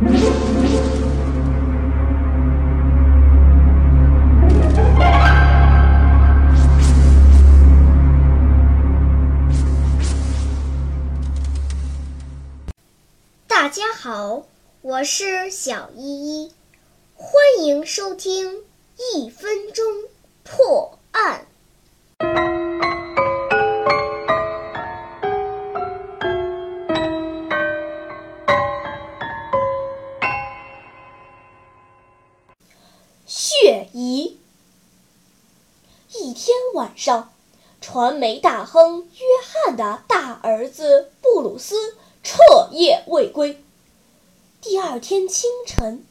大家好，我是小依依，欢迎收听一分钟破。血疑。一天晚上，传媒大亨约翰的大儿子布鲁斯彻夜未归。第二天清晨，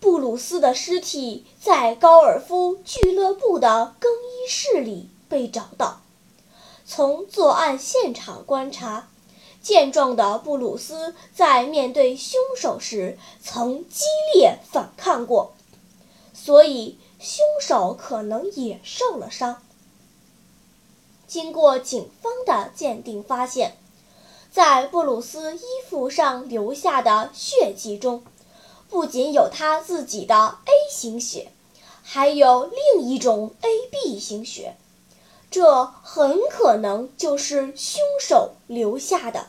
布鲁斯的尸体在高尔夫俱乐部的更衣室里被找到。从作案现场观察，健壮的布鲁斯在面对凶手时曾激烈反抗过。所以，凶手可能也受了伤。经过警方的鉴定发现，在布鲁斯衣服上留下的血迹中，不仅有他自己的 A 型血，还有另一种 AB 型血，这很可能就是凶手留下的。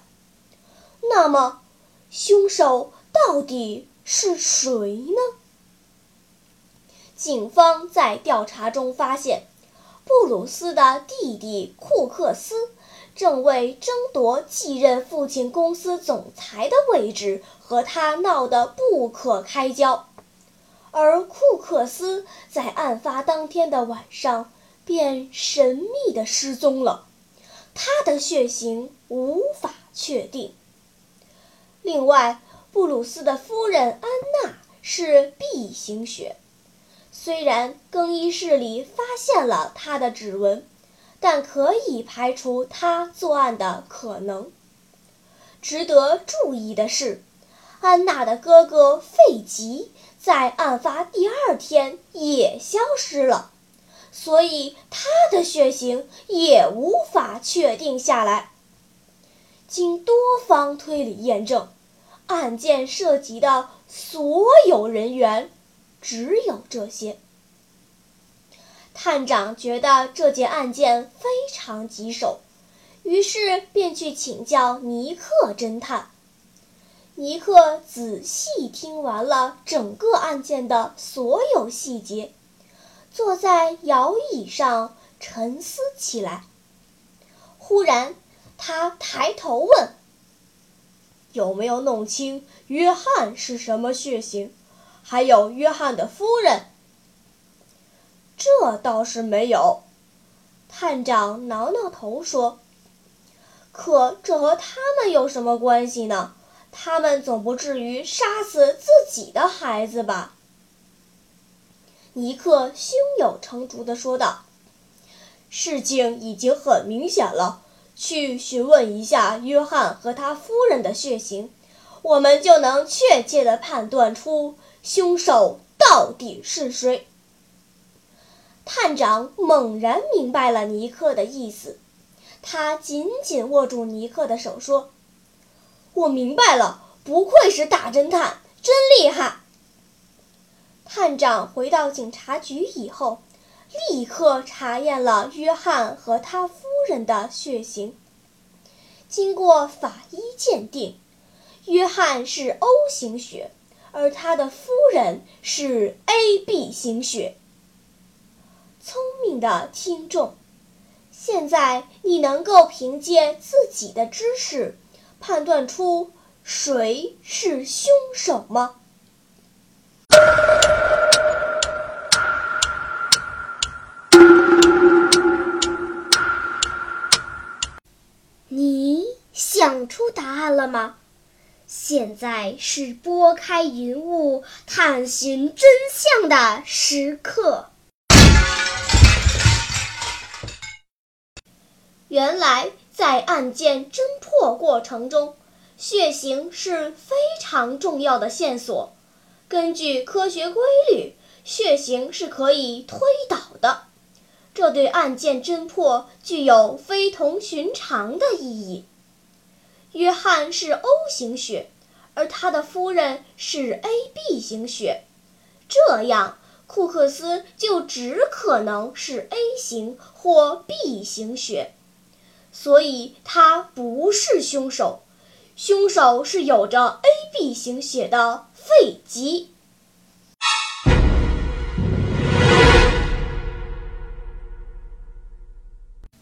那么，凶手到底是谁呢？警方在调查中发现，布鲁斯的弟弟库克斯正为争夺继任父亲公司总裁的位置和他闹得不可开交，而库克斯在案发当天的晚上便神秘的失踪了，他的血型无法确定。另外，布鲁斯的夫人安娜是 B 型血。虽然更衣室里发现了他的指纹，但可以排除他作案的可能。值得注意的是，安娜的哥哥费吉在案发第二天也消失了，所以他的血型也无法确定下来。经多方推理验证，案件涉及的所有人员。只有这些。探长觉得这件案件非常棘手，于是便去请教尼克侦探。尼克仔细听完了整个案件的所有细节，坐在摇椅上沉思起来。忽然，他抬头问：“有没有弄清约翰是什么血型？”还有约翰的夫人，这倒是没有。探长挠挠头说：“可这和他们有什么关系呢？他们总不至于杀死自己的孩子吧？”尼克胸有成竹地说道：“事情已经很明显了，去询问一下约翰和他夫人的血型，我们就能确切地判断出。”凶手到底是谁？探长猛然明白了尼克的意思，他紧紧握住尼克的手说：“我明白了，不愧是大侦探，真厉害。”探长回到警察局以后，立刻查验了约翰和他夫人的血型。经过法医鉴定，约翰是 O 型血。而他的夫人是 AB 型血。聪明的听众，现在你能够凭借自己的知识判断出谁是凶手吗？你想出答案了吗？现在是拨开云雾探寻真相的时刻。原来，在案件侦破过程中，血型是非常重要的线索。根据科学规律，血型是可以推导的，这对案件侦破具有非同寻常的意义。约翰是 O 型血，而他的夫人是 AB 型血，这样库克斯就只可能是 A 型或 B 型血，所以他不是凶手。凶手是有着 AB 型血的费吉。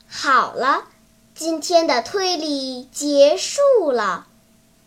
好了，今天的推理结束了。